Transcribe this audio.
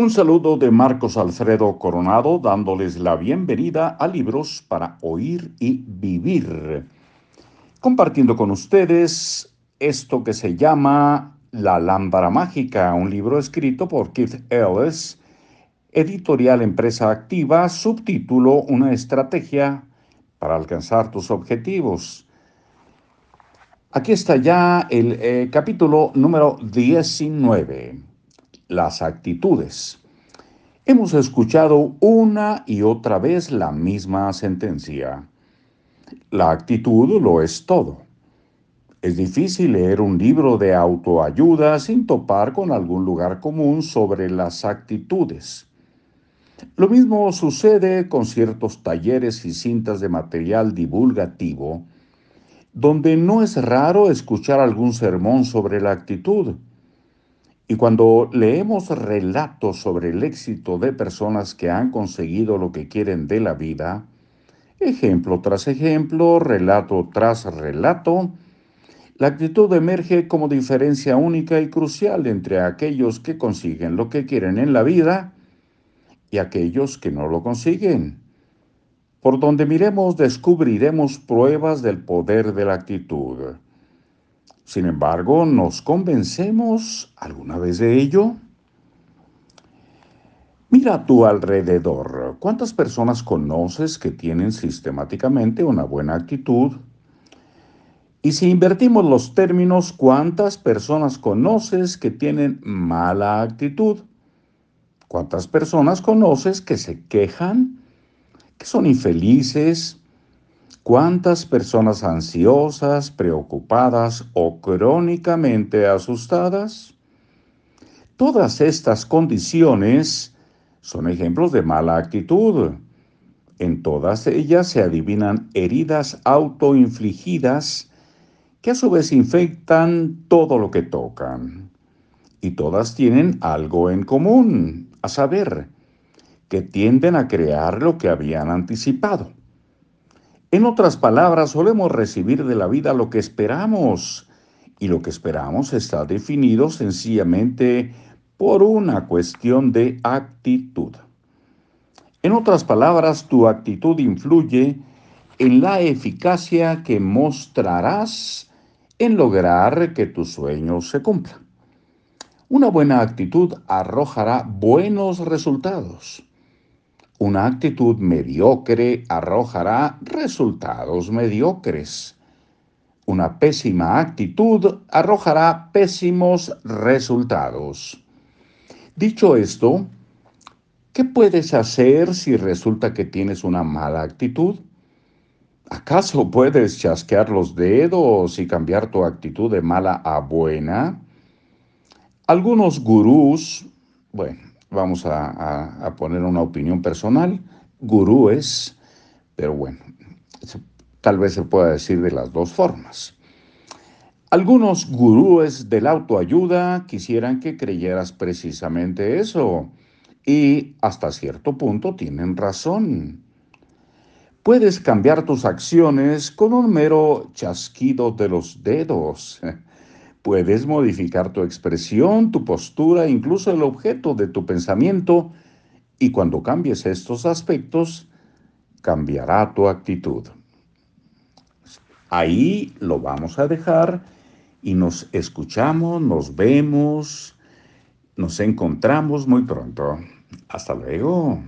Un saludo de Marcos Alfredo Coronado dándoles la bienvenida a Libros para Oír y Vivir. Compartiendo con ustedes esto que se llama La Lámpara Mágica, un libro escrito por Keith Ellis, editorial Empresa Activa, subtítulo Una estrategia para alcanzar tus objetivos. Aquí está ya el eh, capítulo número 19 las actitudes. Hemos escuchado una y otra vez la misma sentencia. La actitud lo es todo. Es difícil leer un libro de autoayuda sin topar con algún lugar común sobre las actitudes. Lo mismo sucede con ciertos talleres y cintas de material divulgativo, donde no es raro escuchar algún sermón sobre la actitud y cuando leemos relatos sobre el éxito de personas que han conseguido lo que quieren de la vida, ejemplo tras ejemplo, relato tras relato, la actitud emerge como diferencia única y crucial entre aquellos que consiguen lo que quieren en la vida y aquellos que no lo consiguen. Por donde miremos descubriremos pruebas del poder de la actitud. Sin embargo, ¿nos convencemos alguna vez de ello? Mira a tu alrededor. ¿Cuántas personas conoces que tienen sistemáticamente una buena actitud? Y si invertimos los términos, ¿cuántas personas conoces que tienen mala actitud? ¿Cuántas personas conoces que se quejan, que son infelices, ¿Cuántas personas ansiosas, preocupadas o crónicamente asustadas? Todas estas condiciones son ejemplos de mala actitud. En todas ellas se adivinan heridas autoinfligidas que a su vez infectan todo lo que tocan. Y todas tienen algo en común, a saber, que tienden a crear lo que habían anticipado. En otras palabras, solemos recibir de la vida lo que esperamos y lo que esperamos está definido sencillamente por una cuestión de actitud. En otras palabras, tu actitud influye en la eficacia que mostrarás en lograr que tus sueños se cumplan. Una buena actitud arrojará buenos resultados. Una actitud mediocre arrojará resultados mediocres. Una pésima actitud arrojará pésimos resultados. Dicho esto, ¿qué puedes hacer si resulta que tienes una mala actitud? ¿Acaso puedes chasquear los dedos y cambiar tu actitud de mala a buena? Algunos gurús, bueno, vamos a, poner una opinión personal, gurúes, pero bueno, tal vez se pueda decir de las dos formas. Algunos gurúes de la autoayuda quisieran que creyeras precisamente eso y hasta cierto punto tienen razón. Puedes cambiar tus acciones con un mero chasquido de los dedos. Puedes modificar tu expresión, tu postura, incluso el objeto de tu pensamiento, y cuando cambies estos aspectos, cambiará tu actitud. Ahí lo vamos a dejar y nos escuchamos, nos vemos, nos encontramos muy pronto. Hasta luego.